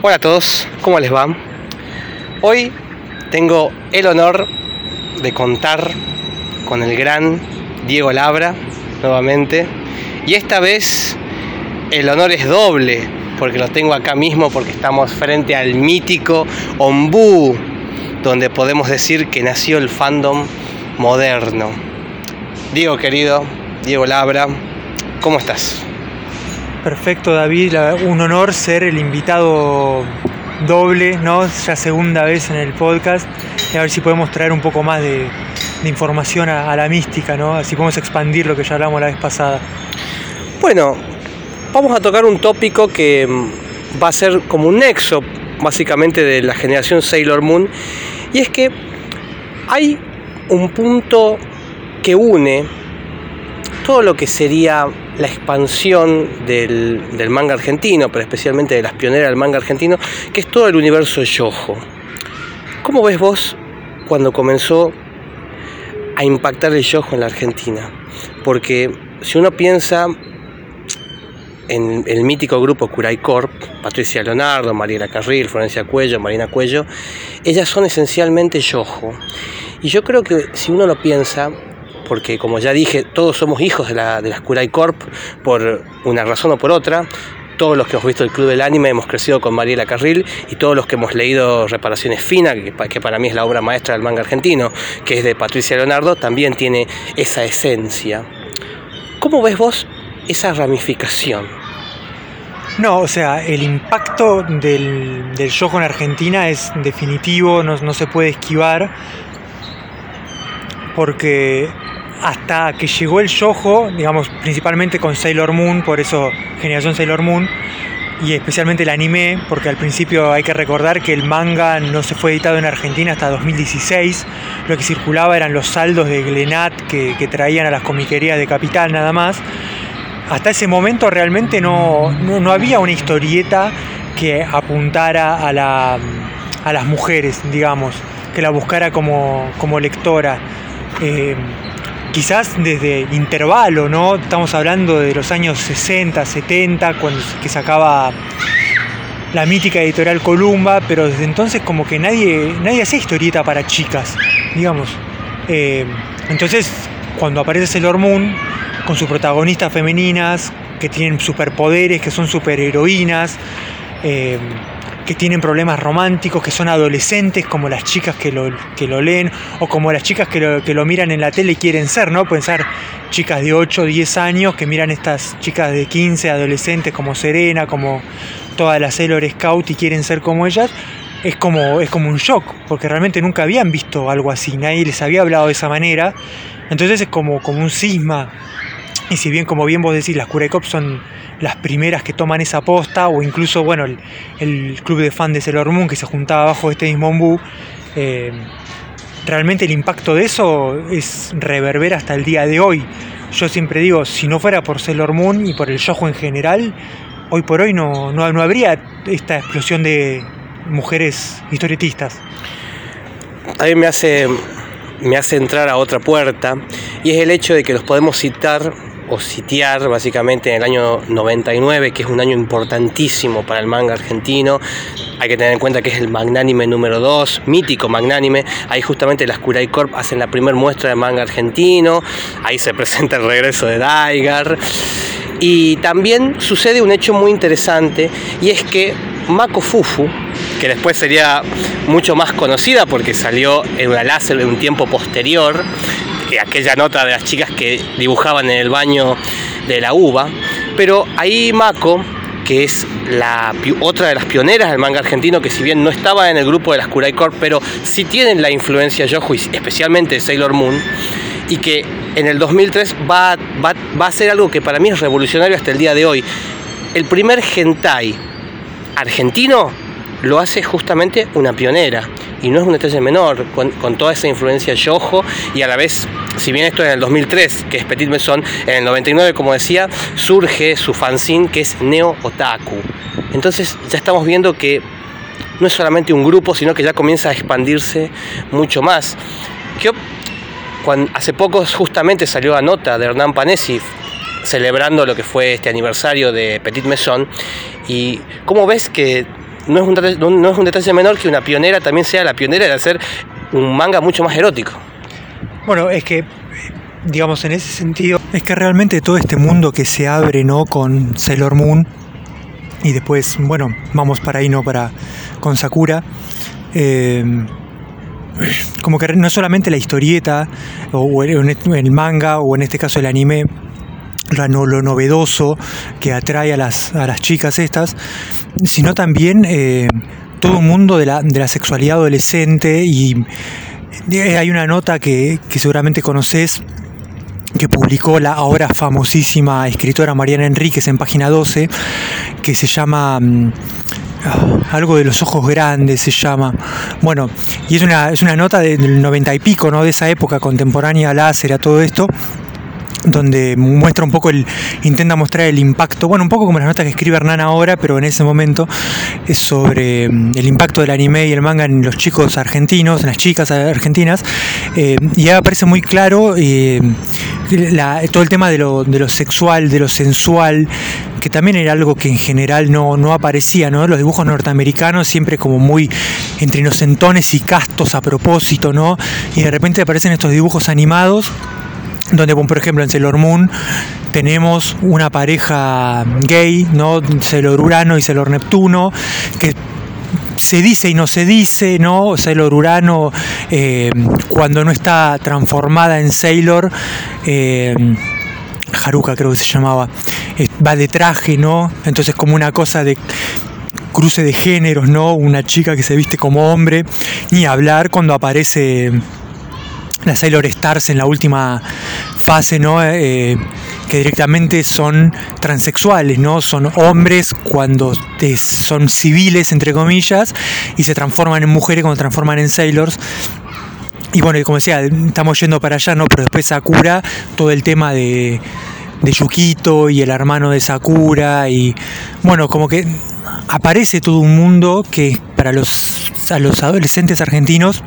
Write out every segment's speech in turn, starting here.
Hola a todos, ¿cómo les va? Hoy tengo el honor de contar con el gran Diego Labra nuevamente y esta vez el honor es doble porque lo tengo acá mismo porque estamos frente al mítico Ombú donde podemos decir que nació el fandom moderno. Diego querido, Diego Labra, ¿cómo estás? Perfecto, David. Un honor ser el invitado doble, ¿no? Ya segunda vez en el podcast. Y a ver si podemos traer un poco más de, información a, la mística, ¿no? Así podemos expandir lo que ya hablamos la vez pasada. Bueno, vamos a tocar un tópico que mm, va a ser como un nexo, básicamente, de la generación Sailor Moon. Y es que hay un punto que une todo lo que sería la expansión del, manga argentino, pero especialmente de las pioneras del manga argentino, que es todo el universo yojo. ¿Cómo ves vos cuando comenzó a impactar el yojo en la Argentina? Porque si uno piensa en el mítico grupo Curay Corp, Patricia Leonardo, Mariela Carril, Florencia Cuello, Marina Cuello, ellas son esencialmente yojo. Y yo creo que si uno lo piensa, porque como ya dije, todos somos hijos de la, de la Corp por una razón o por otra. Todos los que hemos visto el Club del Anime hemos crecido con Mariela Carril y todos los que hemos leído Reparaciones Finas, que, que para mí es la obra maestra del manga argentino, que es de Patricia Leonardo, también tiene esa esencia. ¿Cómo ves vos esa ramificación? No, o sea, el impacto del, del en Argentina es definitivo, no, no se puede esquivar, porque hasta que llegó el yojo, digamos, principalmente con Sailor Moon, por eso generación Sailor Moon, y especialmente el anime, porque al principio hay que recordar que el manga no se fue editado en Argentina hasta 2016, lo que circulaba eran los saldos de Glenat que, traían a las comiquerías de Capital nada más. Hasta ese momento realmente no, no, había una historieta que apuntara a, la, a las mujeres, digamos, que la buscara como, como lectora. Eh, quizás desde intervalo, ¿no? Estamos hablando de los años 60, 70, cuando que sacaba la mítica editorial Columba, pero desde entonces como que nadie, nadie hacía historieta para chicas, digamos. Eh, entonces, cuando aparece Sailor Moon, con sus protagonistas femeninas, que tienen superpoderes, que son superheroínas, eh, que tienen problemas románticos, que son adolescentes, como las chicas que lo, que lo leen, o como las chicas que lo, que lo miran en la tele y quieren ser, ¿no? Pueden ser chicas de 8 o 10 años que miran estas chicas de 15, adolescentes como Serena, como todas las Sailor Scout y quieren ser como ellas. Es como, es como un shock, porque realmente nunca habían visto algo así, nadie les había hablado de esa manera. Entonces es como, como un cisma. Y si bien, como bien vos decís, las Cop son las primeras que toman esa posta, o incluso, bueno, el, club de fans de Sailor Moon que se juntaba bajo este mismo ombú, eh, realmente el impacto de eso es reverbera hasta el día de hoy. Yo siempre digo, si no fuera por Sailor Moon y por el shojo en general, hoy por hoy no, no, no habría esta explosión de mujeres historietistas. A mí me hace, me hace entrar a otra puerta y es el hecho de que los podemos citar o sitiar básicamente en el año 99, que es un año importantísimo para el manga argentino. Hay que tener en cuenta que es el magnánime número 2, mítico magnánime. Ahí justamente las Kurai Corp hacen la primera muestra de manga argentino. Ahí se presenta el regreso de Daigar. Y también sucede un hecho muy interesante y es que Mako Fufu, que después sería mucho más conocida porque salió en una láser en un tiempo posterior, aquella nota de las chicas que dibujaban en el baño de la uva. Pero ahí Mako, que es la otra de las pioneras del manga argentino, que si bien no estaba en el grupo de las Kurai Corp, pero sí tienen la influencia Yojo, especialmente Sailor Moon, y que en el 2003 va, va, va a ser algo que para mí es revolucionario hasta el día de hoy. El primer hentai argentino lo hace justamente una pionera. Y no es un detalle menor, con, toda esa influencia yojo y a la vez, si bien esto es en el 2003, que es Petit Maison, en el 99, como decía, surge su fanzine que es Neo Otaku. Entonces ya estamos viendo que no es solamente un grupo, sino que ya comienza a expandirse mucho más. Que cuando, hace poco justamente salió la nota de Hernán Panesi celebrando lo que fue este aniversario de Petit Maison y cómo ves que no es, un detalle, no es un detalle menor que una pionera también sea la pionera de hacer un manga mucho más erótico. Bueno, es que, digamos, en ese sentido, es que realmente todo este mundo que se abre, ¿no? Con Sailor Moon y después, bueno, vamos para ahí, ¿no? Para, con Sakura. Eh, como que no solamente la historieta o el manga o en este caso el anime lo novedoso que atrae a las, a las chicas estas, sino también eh, todo un mundo de la, de la, sexualidad adolescente y eh, hay una nota que, que seguramente conoces que publicó la ahora famosísima escritora Mariana Enríquez en página 12, que se llama mm, algo de los ojos grandes se llama. Bueno, y es una, es una nota del noventa y pico, ¿no? De esa época contemporánea láser, a todo esto donde muestra un poco el, intenta mostrar el impacto, bueno, un poco como las notas que escribe Hernán ahora, pero en ese momento es sobre mm, el impacto del anime y el manga en los chicos argentinos, en las chicas argentinas, eh, y aparece muy claro eh, todo el tema de lo, de lo, sexual, de lo sensual, que también era algo que en general no, no aparecía, ¿no? Los dibujos norteamericanos siempre como muy entre inocentones y castos a propósito, ¿no? Y de repente aparecen estos dibujos animados donde por ejemplo en Sailor Moon tenemos una pareja gay, ¿no? Sailor Urano y Sailor Neptuno, que se dice y no se dice, ¿no? Sailor Urano, eh, cuando no está transformada en Sailor, eh, Haruka creo que se llamaba, va de traje, ¿no? Entonces como una cosa de cruce de géneros, ¿no? Una chica que se viste como hombre, ni hablar cuando aparece las Sailor Stars en la última fase, ¿no? Eh, que directamente son transexuales, ¿no? Son hombres cuando son civiles, entre comillas, y se transforman en mujeres cuando transforman en sailors. Y bueno, como decía, estamos yendo para allá, ¿no? Pero después Sakura, todo el tema de, de Yukito y el hermano de Sakura, y bueno, como que aparece todo un mundo que para los, a los adolescentes argentinos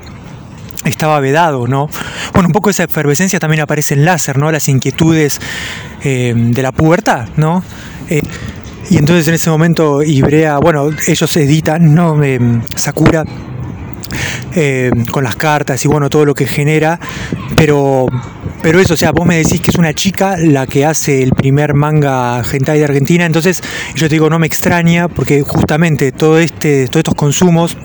estaba vedado, ¿no? Bueno, un poco esa efervescencia también aparece en láser, ¿no? Las inquietudes eh, de la pubertad, ¿no? Eh, y entonces en ese momento Ibrea, bueno, ellos editan, ¿no? Eh, Sakura con las cartas y bueno, todo lo que genera, pero, pero eso, o sea, vos me decís que es una chica la que hace el primer manga hentai de Argentina, entonces yo te digo, no me extraña, porque justamente todo este, todos estos consumos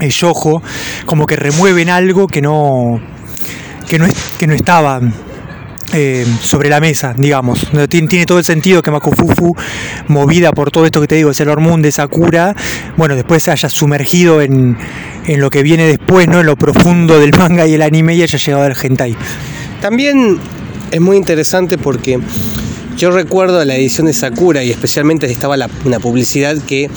el yojo, como que remueven algo que no, que no, es, que no estaba eh, sobre la mesa, digamos. Tiene, tiene, todo el sentido que Makufufu, movida por todo esto que te digo, el hormón de Sakura, bueno, después se haya sumergido en, en, lo que viene después, ¿no? En lo profundo del manga y el anime y haya llegado al hentai. También es muy interesante porque yo recuerdo la edición de Sakura y especialmente estaba una publicidad que,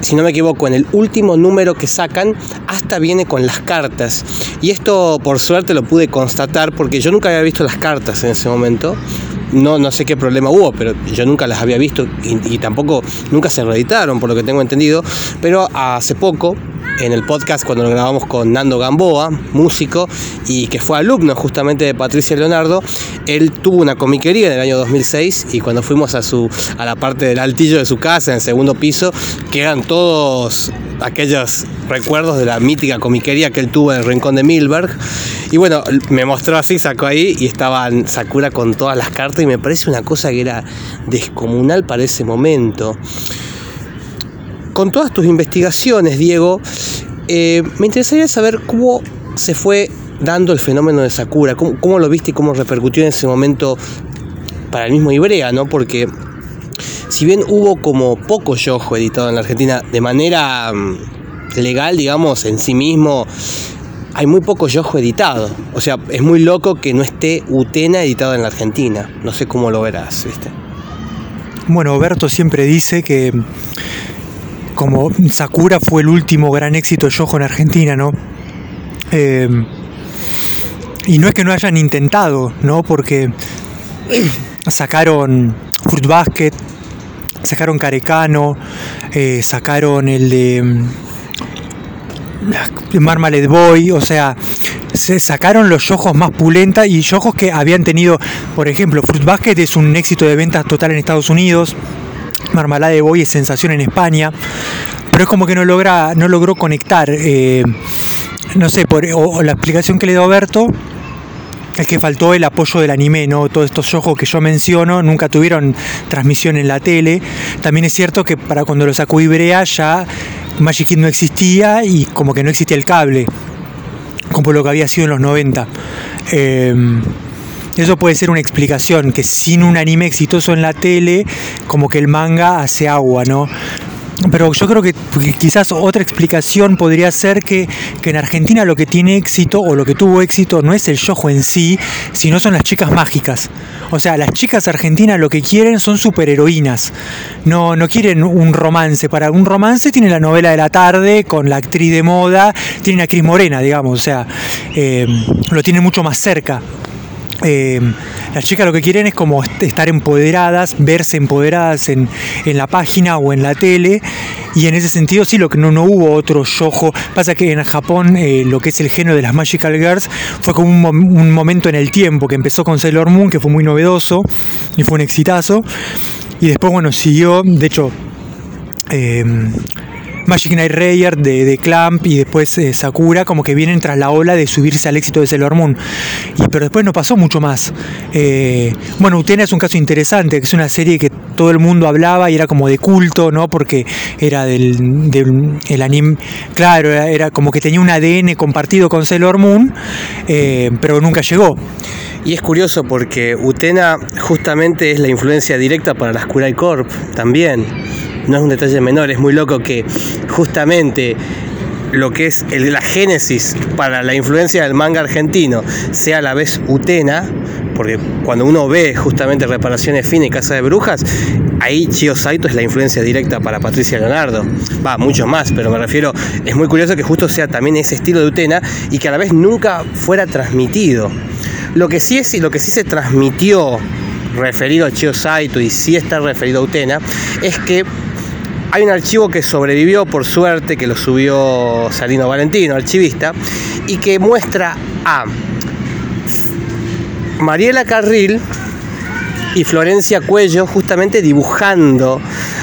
si no me equivoco, en el último número que sacan, hasta viene con las cartas. Y esto por suerte lo pude constatar porque yo nunca había visto las cartas en ese momento. No, no sé qué problema hubo, pero yo nunca las había visto y tampoco nunca se reeditaron, por lo que tengo entendido. Pero hace poco en el podcast cuando lo grabamos con Nando Gamboa, músico, y que fue alumno justamente de Patricia Leonardo. Él tuvo una comiquería en el año 2006 y cuando fuimos a, su, a la parte del altillo de su casa, en el segundo piso, quedan todos aquellos recuerdos de la mítica comiquería que él tuvo en el Rincón de Milberg. Y bueno, me mostró así, sacó ahí y estaban Sakura con todas las cartas y me parece una cosa que era descomunal para ese momento con todas tus investigaciones, Diego, eh, me interesaría saber cómo se fue dando el fenómeno de Sakura, cómo, lo viste y cómo repercutió en ese momento para el mismo Ibrea, ¿no? Porque si bien hubo como poco yojo editado en la Argentina de manera mm, legal, digamos, en sí mismo, hay muy poco yojo editado. O sea, es muy loco que no esté Utena editado en la Argentina. No sé cómo lo verás, ¿viste? Bueno, Berto siempre dice que como Sakura fue el último gran éxito de Yojo en Argentina, ¿no? Eh, y no es que no hayan intentado, ¿no? Porque sacaron Fruit Basket, sacaron Carecano, eh, sacaron el de mm, Marmalade Boy, o sea, se sacaron los ojos más pulentas y ojos que habían tenido, por ejemplo, Fruit Basket es un éxito de ventas total en Estados Unidos, Marmalade Boy es sensación en España, pero es como que no logra, no logró conectar. Eh, no sé, o, la explicación que le dio Berto es que faltó el apoyo del anime, ¿no? Todos estos ojos que yo menciono nunca tuvieron transmisión en la tele. También es cierto que para cuando lo sacó Ibrea ya Magic Kid no existía y como que no existía el cable, como lo que había sido en los 90. Eh, eso puede ser una explicación, que sin un anime exitoso en la tele, como que el manga hace agua, ¿no? Pero yo creo que quizás otra explicación podría ser que, en Argentina lo que tiene éxito o lo que tuvo éxito no es el yojo en sí, sino son las chicas mágicas. O sea, las chicas argentinas lo que quieren son superheroínas. No, no quieren un romance. Para un romance tienen la novela de la tarde con la actriz de moda, tienen a Cris Morena, digamos. O sea, eh, lo tienen mucho más cerca. Eh, las chicas lo que quieren es como estar empoderadas, verse empoderadas en, la página o en la tele. Y en ese sentido sí, lo que no, no hubo otro yojo. Pasa que en Japón eh, lo que es el género de las Magical Girls fue como un, momento en el tiempo que empezó con Sailor Moon, que fue muy novedoso y fue un exitazo. Y después, bueno, siguió, de hecho, eh, Magic Knight Rayer de, Clamp y después eh, Sakura, como que vienen tras la ola de subirse al éxito de Sailor Moon. Y, pero después no pasó mucho más. Eh, bueno, Utena es un caso interesante, que es una serie que todo el mundo hablaba y era como de culto, ¿no? Porque era del, el anime, claro, era, como que tenía un ADN compartido con Sailor Moon, eh, pero nunca llegó. Y es curioso porque Utena justamente es la influencia directa para las Kurai Corp también no es un detalle menor, es muy loco que justamente lo que es el, la génesis para la influencia del manga argentino sea a la vez Utena, porque cuando uno ve justamente reparaciones finas y Casa de Brujas, ahí Chio Saito es la influencia directa para Patricia Leonardo. Va, mucho más, pero me refiero, es muy curioso que justo sea también ese estilo de Utena y que a la vez nunca fuera transmitido. Lo que sí es y lo que sí se transmitió referido a Chio Saito y sí está referido a Utena es que hay un archivo que sobrevivió por suerte, que lo subió Salino Valentino, archivista, y que muestra a Mariela Carril y Florencia Cuello justamente dibujando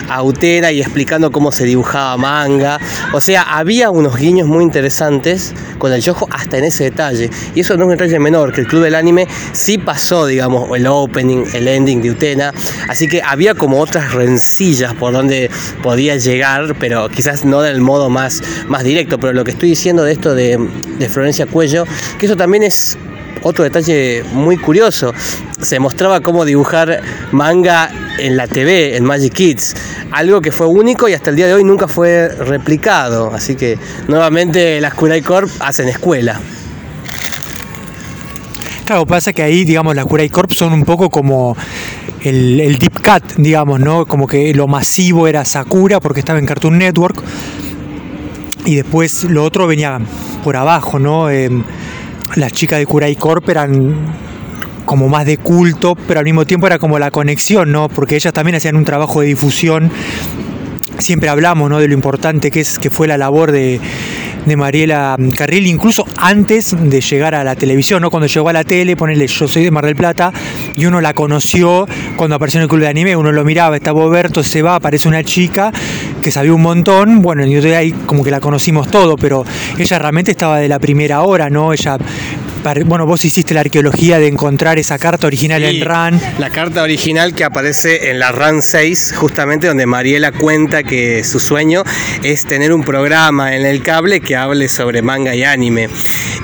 a Utena y explicando cómo se dibujaba manga. O sea, había unos guiños muy interesantes con el yojo hasta en ese detalle. Y eso no es un detalle menor, que el Club del Anime sí pasó, digamos, el opening, el ending de Utena. Así que había como otras rencillas por donde podía llegar, pero quizás no del modo más, más directo. Pero lo que estoy diciendo de esto de, de Florencia Cuello, que eso también es otro detalle muy curioso. Se mostraba cómo dibujar manga en la TV, en Magic Kids. Algo que fue único y hasta el día de hoy nunca fue replicado. Así que nuevamente las Kurai Corp hacen escuela. Claro, pasa que ahí, digamos, las Kurai Corp son un poco como el, Deep Cut, digamos, ¿no? Como que lo masivo era Sakura porque estaba en Cartoon Network. Y después lo otro venía por abajo, ¿no? Em, las chicas de Kurai Corp eran como más de culto, pero al mismo tiempo era como la conexión, ¿no? Porque ellas también hacían un trabajo de difusión. Siempre hablamos, ¿no? De lo importante que es que fue la labor de, de Mariela Carril, incluso antes de llegar a la televisión, ¿no? Cuando llegó a la tele, ponerle Yo soy de Mar del Plata, y uno la conoció cuando apareció en el club de anime, uno lo miraba, está Boberto, se va, aparece una chica que sabía un montón, bueno, y ahí como que la conocimos todo, pero ella realmente estaba de la primera hora, ¿no? Ella bueno, vos hiciste la arqueología de encontrar esa carta original en RAN. La carta original que aparece en la RAN 6, justamente donde Mariela cuenta que su sueño es tener un programa en el cable que hable sobre manga y anime.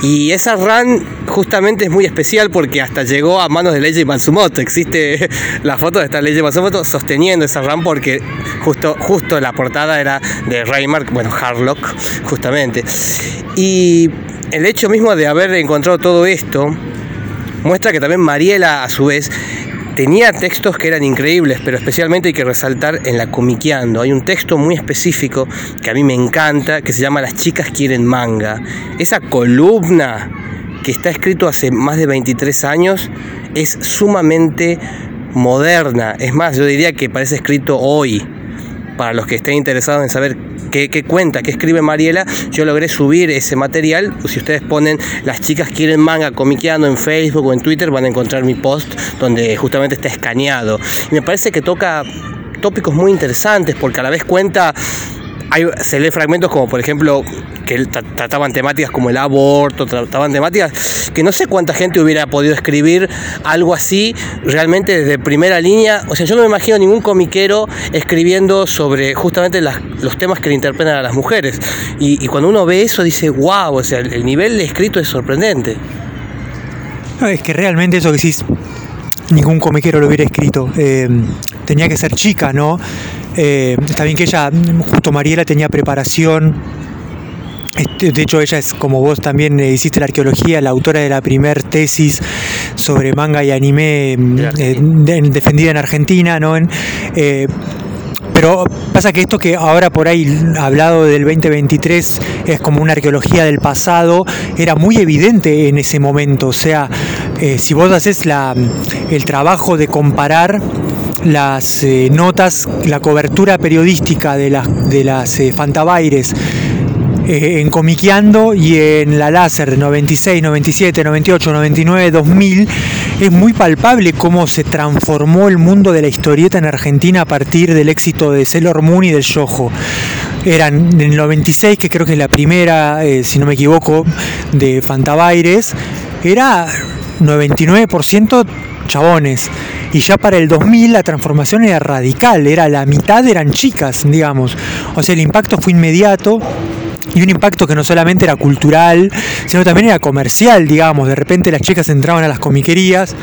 Y esa RAN justamente es muy especial porque hasta llegó a manos de Leiji Matsumoto. Existe la foto de esta Leiji Matsumoto sosteniendo esa RAN porque justo, justo la portada era de Raymark, bueno, Harlock, justamente. Y el hecho mismo de haber encontrado todo esto muestra que también Mariela, a su vez, tenía textos que eran increíbles, pero especialmente hay que resaltar en la comiqueando. Hay un texto muy específico que a mí me encanta, que se llama Las chicas quieren manga. Esa columna que está escrito hace más de 23 años es sumamente moderna. Es más, yo diría que parece escrito hoy. Para los que estén interesados en saber qué, cuenta, qué escribe Mariela, yo logré subir ese material. Si ustedes ponen las chicas quieren manga comiqueando en Facebook o en Twitter, van a encontrar mi post donde justamente está escaneado. Y me parece que toca tópicos muy interesantes porque a la vez cuenta se lee fragmentos como por ejemplo que trataban temáticas como el aborto, trataban temáticas que no sé cuánta gente hubiera podido escribir algo así realmente desde primera línea. O sea, yo no me imagino ningún comiquero escribiendo sobre justamente los temas que le interpretan a las mujeres. Y, cuando uno ve eso dice, wow, o sea, el, nivel de escrito es sorprendente. es que realmente eso que decís, ningún comiquero lo hubiera escrito. Eh, tenía que ser chica, ¿no? Eh, está bien que ella, justo Mariela, tenía preparación. Este, de hecho, ella es como vos también eh, hiciste la arqueología, la autora de la primer tesis sobre manga y anime defendida en Argentina, ¿no? pero pasa que esto que ahora por ahí hablado del 2023 es como una arqueología del pasado, era muy evidente en ese momento. O sea, eh, si vos haces la, el trabajo de comparar las eh, notas, la cobertura periodística de las, de las eh, Fantabaires eh, en Comiqueando y en la Láser 96, 97, 98, 99, 2000, es muy palpable cómo se transformó el mundo de la historieta en Argentina a partir del éxito de Sailor Moon y del Yojo. Eran en el 96, que creo que es la primera, si no me equivoco, de Fantabaires, era 99% chabones. Y ya para el 2000 la transformación era radical, era la mitad eran chicas, digamos. O sea, el impacto fue inmediato y un impacto que no solamente era cultural, sino también era comercial, digamos. De repente las chicas entraban a las comiquerías,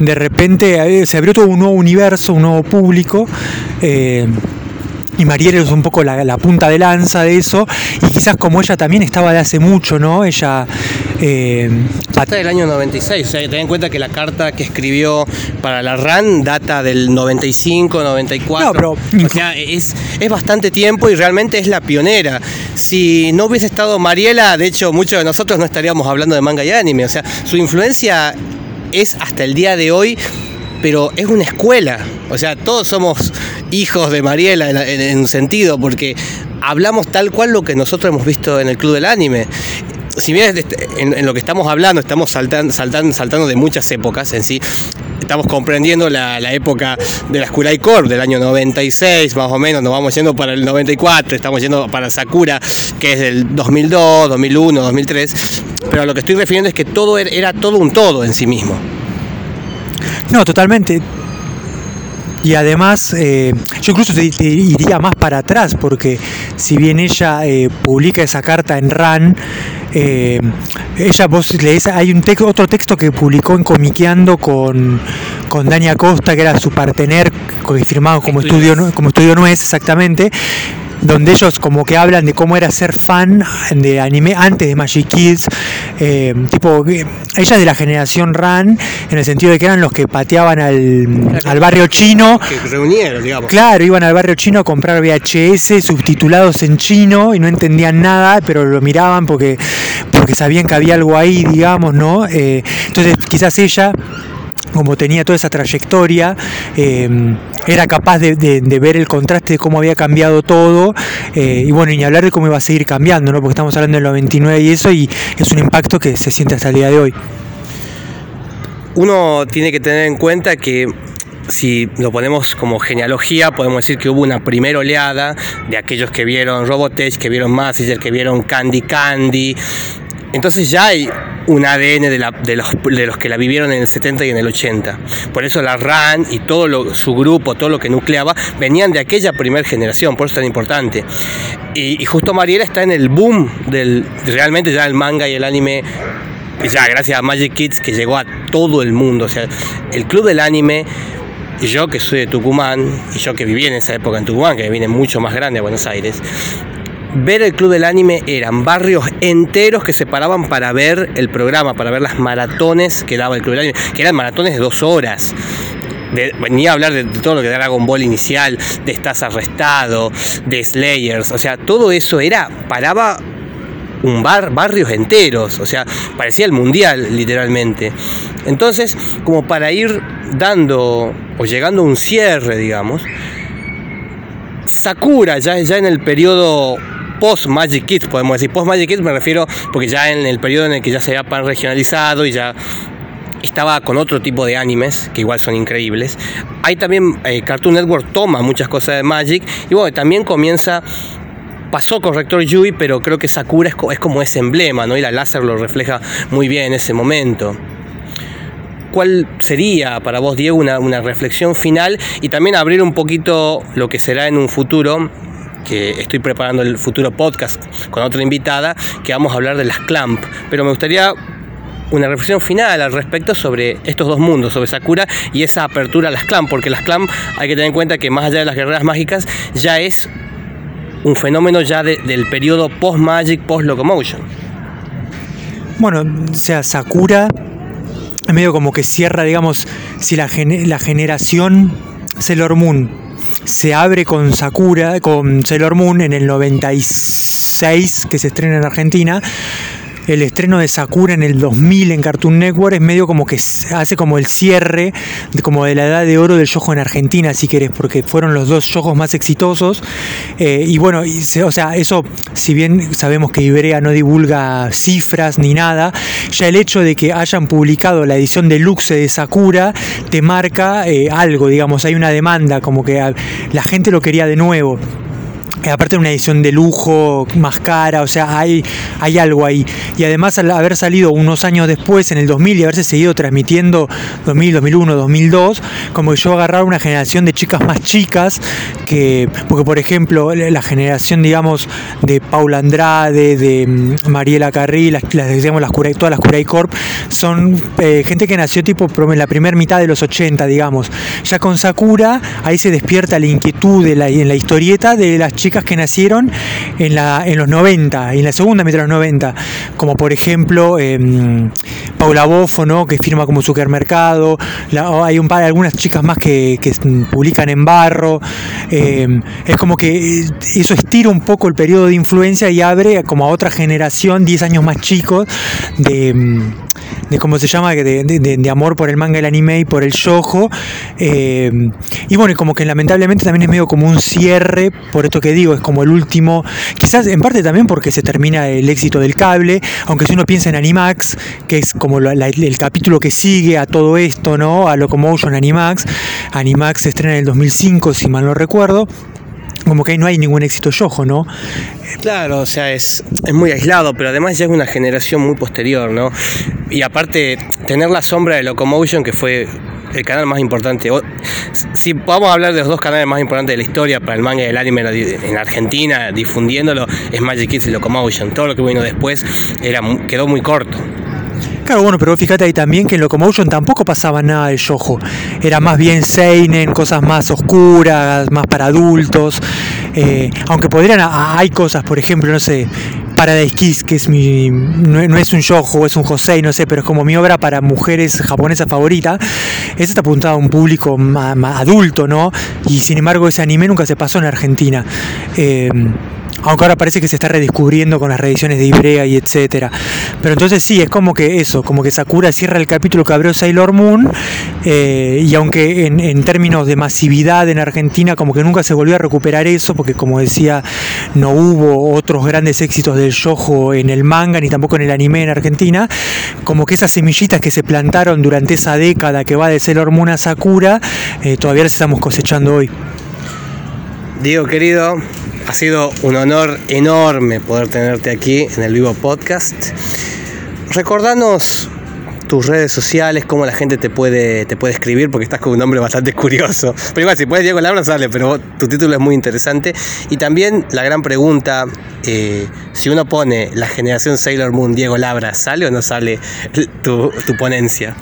de repente eh, se abrió todo un nuevo universo, un nuevo público. Eh, y Mariela es un poco la, punta de lanza de eso, y quizás como ella también estaba de hace mucho, ¿no? Ella... Eh, Hasta del año 96, o sea, ten en cuenta que la carta que escribió para la RAN data del 95, 94. No, pero... O sea, es, es bastante tiempo y realmente es la pionera. Si no hubiese estado Mariela, de hecho, muchos de nosotros no estaríamos hablando de manga y anime, o sea, su influencia es hasta el día de hoy pero es una escuela. O sea, todos somos hijos de Mariela en, un sentido, porque hablamos tal cual lo que nosotros hemos visto en el Club del Anime. Si bien este, en, lo que estamos hablando estamos saltando, saltando, saltando de muchas épocas en sí, estamos comprendiendo la, época de la Skurai Corp del año 96, más o menos, nos vamos yendo para el 94, estamos yendo para Sakura, que es del 2002, 2001, 2003, pero a lo que estoy refiriendo es que todo era todo un todo en sí mismo. No, totalmente. Y además, eh, yo incluso te, iría más para atrás, porque si bien ella eh, publica esa carta en RAN, eh, ella vos lees, hay un texto, otro texto que publicó en Comiqueando con, con Dania Costa, que era su partener, firmado como estudio, como estudio no es exactamente, donde ellos como que hablan de cómo era ser fan de anime antes de Magic Kids, eh, tipo, ella de la generación RAN, en el sentido de que eran los que pateaban al, al barrio chino. Que reunieron, digamos. Claro, iban al barrio chino a comprar VHS subtitulados en chino y no entendían nada, pero lo miraban porque, porque sabían que había algo ahí, digamos, ¿no? Eh, entonces quizás ella como tenía toda esa trayectoria, em, era capaz de, ver el contraste de cómo había cambiado todo, eh, y bueno, y hablar de cómo iba a seguir cambiando, ¿no? porque estamos hablando del 99 y eso, y es un impacto que se siente hasta el día de hoy. Uno tiene que tener en cuenta que si lo ponemos como genealogía, podemos decir que hubo una primera oleada de aquellos que vieron Robotech, que vieron Massinger, que vieron Candy Candy, entonces ya hay un ADN de, los, que la vivieron en el 70 y en el 80. Por eso la RAN y todo su grupo, todo lo que nucleaba, venían de aquella primera generación, por eso es tan importante. Y, justo Mariela está en el boom del realmente ya el manga y el anime ya gracias a Magic Kids que llegó a todo el mundo. O sea, el club del anime, y yo que soy de Tucumán, y yo que viví en esa época en Tucumán, que vine mucho más grande a Buenos Aires, ver el club del anime eran barrios enteros que se paraban para ver el programa, para ver las maratones que daba el club del anime, que eran maratones de dos horas. venía a hablar de, todo lo que era Dragon Ball inicial, de Estás Arrestado, de Slayers, o sea, todo eso era, paraba un bar, barrios enteros, o sea, parecía el mundial literalmente. Entonces, como para ir dando o llegando a un cierre, digamos, Sakura ya, ya en el periodo post Magic Kids, podemos decir. Post Magic Kids me refiero porque ya en el periodo en el que ya se había pan regionalizado y ya estaba con otro tipo de animes que igual son increíbles. Hay también eh, Cartoon Network toma muchas cosas de Magic y bueno, también comienza pasó con Rector Yui, pero creo que Sakura es, como ese emblema, ¿no? Y la láser lo refleja muy bien en ese momento. ¿Cuál sería para vos, Diego, una reflexión final y también abrir un poquito lo que será en un futuro que estoy preparando el futuro podcast con otra invitada, que vamos a hablar de las clamp. Pero me gustaría una reflexión final al respecto sobre estos dos mundos, sobre Sakura y esa apertura a las clamp, porque las clamp hay que tener en cuenta que más allá de las guerreras mágicas ya es un fenómeno ya del periodo post-Magic, post-Locomotion. Bueno, o sea, Sakura medio como que cierra, digamos, si la, la generación Sailor se abre con Sakura, con Sailor Moon en el 96, que se estrena en Argentina el estreno de Sakura en el 2000 en Cartoon Network es medio como que hace como el cierre de, como de la edad de oro del yojo en Argentina, si querés, porque fueron los dos yojos más exitosos. Eh, y bueno, o sea, eso, si bien sabemos que Iberia no divulga cifras ni nada, ya el hecho de que hayan publicado la edición deluxe de Sakura te marca eh, algo, digamos, hay una demanda, como que la gente lo quería de nuevo. Eh, aparte de una edición de lujo, más cara, o sea, hay, hay algo ahí. Y además al haber salido unos años después, en el 2000, y haberse seguido transmitiendo 2000, 2001, 2002, como que yo agarrar una generación de chicas más chicas, que, porque por ejemplo, la generación, digamos, de Paula Andrade, de mm, Mariela Carri, las, digamos, las todas las Curay Corp, son eh, gente que nació tipo en la primera mitad de los 80, digamos. Ya con Sakura, ahí se despierta la inquietud en la historieta de las chicas que nacieron en, la, en los 90, en la segunda mitad de los 90, como por ejemplo em, Paula Bofo, ¿no? que firma como supermercado, hay un par, algunas chicas más que, publican en barro, em, es como que eso estira un poco el periodo de influencia y abre como a otra generación, 10 años más chicos, de, em, de cómo se llama, de, de, amor por el manga, el anime y por el shojo. y bueno, como que lamentablemente también es medio como un cierre, por esto que digo, es como el último, quizás en parte también porque se termina el éxito del cable, aunque si uno piensa en Animax, que es como el capítulo que sigue a todo esto, ¿no? A Locomotion Animax, Animax se estrena en el 2005, si mal no recuerdo como que no hay ningún éxito yojo, ¿no? Claro, o sea, es, es muy aislado, pero además ya es una generación muy posterior, ¿no? Y aparte, tener la sombra de Locomotion, que fue el canal más importante. Si vamos a hablar de los dos canales más importantes de la historia para el manga y el anime en Argentina, difundiéndolo, es Magic Kids y Locomotion. Todo lo que vino después era, quedó muy corto. Claro, bueno, pero fíjate ahí también que en Locomotion tampoco pasaba nada de yojo. Era más bien seinen, cosas más oscuras, más para adultos. Eh, aunque podrían, hay cosas, por ejemplo, no sé, Paradise Kiss, que es mi. No, es un yojo, es un Josei, no sé, pero es como mi obra para mujeres japonesas favorita. Esa está apuntada a un público más, adulto, ¿no? Y sin embargo, ese anime nunca se pasó en Argentina. Eh, aunque ahora parece que se está redescubriendo con las reediciones de Ibrea y etcétera. Pero entonces sí, es como que eso, como que Sakura cierra el capítulo que abrió Sailor Moon, eh, y aunque en, términos de masividad en Argentina como que nunca se volvió a recuperar eso, porque como decía, no hubo otros grandes éxitos del shojo en el manga, ni tampoco en el anime en Argentina, como que esas semillitas que se plantaron durante esa década que va de Sailor Moon a Sakura, eh, todavía las estamos cosechando hoy. Diego querido, ha sido un honor enorme poder tenerte aquí en el Vivo Podcast. Recordanos tus redes sociales, cómo la gente te puede, te puede escribir, porque estás con un nombre bastante curioso. Pero igual, si puedes Diego Labra, sale, pero tu título es muy interesante. Y también la gran pregunta, eh, si uno pone la generación Sailor Moon Diego Labra, ¿sale o no sale tu, tu ponencia?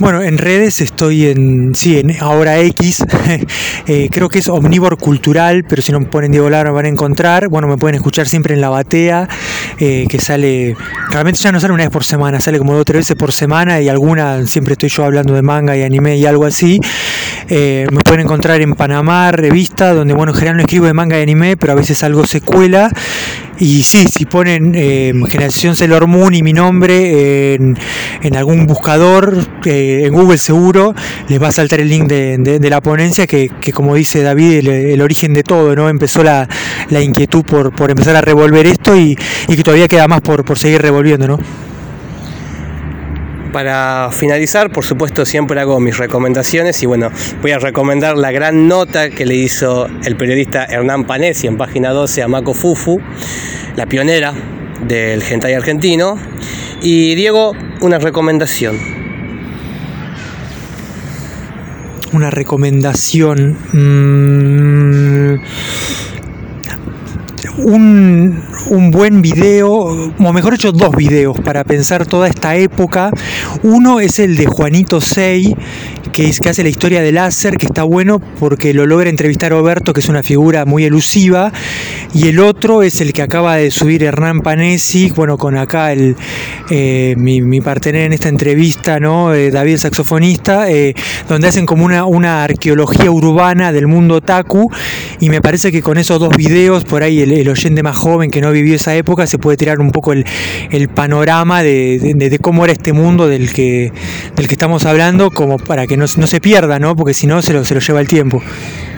Bueno, en redes estoy en, sí, en Ahora X, eh, creo que es omnívoro cultural, pero si no me ponen Diego Lara me van a encontrar. Bueno, me pueden escuchar siempre en La Batea, eh, que sale, realmente ya no sale una vez por semana, sale como dos o tres veces por semana y alguna, siempre estoy yo hablando de manga y anime y algo así. Eh, me pueden encontrar en Panamá, revista, donde, bueno, en general no escribo de manga y anime, pero a veces algo secuela. Y sí, si ponen Generación Sailor Moon y mi nombre en, algún buscador, en Google seguro les va a saltar el link de, la ponencia que, como dice David, el, origen de todo, ¿no? Empezó la, inquietud por, por, empezar a revolver esto y, que todavía queda más por, por seguir revolviendo, ¿no? Para finalizar, por supuesto, siempre hago mis recomendaciones y bueno, voy a recomendar la gran nota que le hizo el periodista Hernán Panesi en página 12 a Mako Fufu, la pionera del hentai argentino. Y Diego, una recomendación. Una recomendación. Mm, un, un, buen video, o mejor dicho, dos videos para pensar toda esta época. Uno es el de Juanito Sey, que, es, que hace la historia del láser, que está bueno porque lo logra entrevistar a Oberto, que es una figura muy elusiva. Y el otro es el que acaba de subir Hernán Panesi, bueno, con acá el, eh, mi, mi partener en esta entrevista, ¿no? Eh, David, saxofonista, eh, donde hacen como una, una arqueología urbana del mundo Taku. Y me parece que con esos dos videos, por ahí el, el oyente más joven que no vivió esa época se puede tirar un poco el, el panorama de, de, cómo era este mundo del que, del que estamos hablando, como para que no, no se pierda, ¿no? Porque si no, se lo, se lo lleva el tiempo.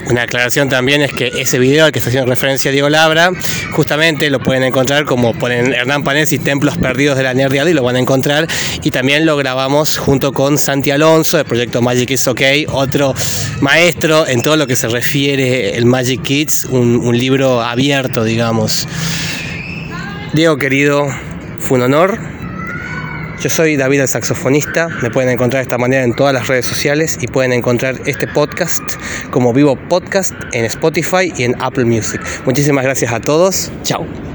Una aclaración también es que ese video al que está haciendo referencia Diego Labra, justamente lo pueden encontrar como ponen Hernán Panesi, Templos Perdidos de la Nerdiada y lo van a encontrar. Y también lo grabamos junto con Santi Alonso del proyecto Magic is OK, otro maestro en todo lo que se refiere el Magic Kids, un, un libro abierto, digamos. Diego querido, fue un honor yo soy David el saxofonista, me pueden encontrar de esta manera en todas las redes sociales y pueden encontrar este podcast como vivo podcast en Spotify y en Apple Music. Muchísimas gracias a todos, chao.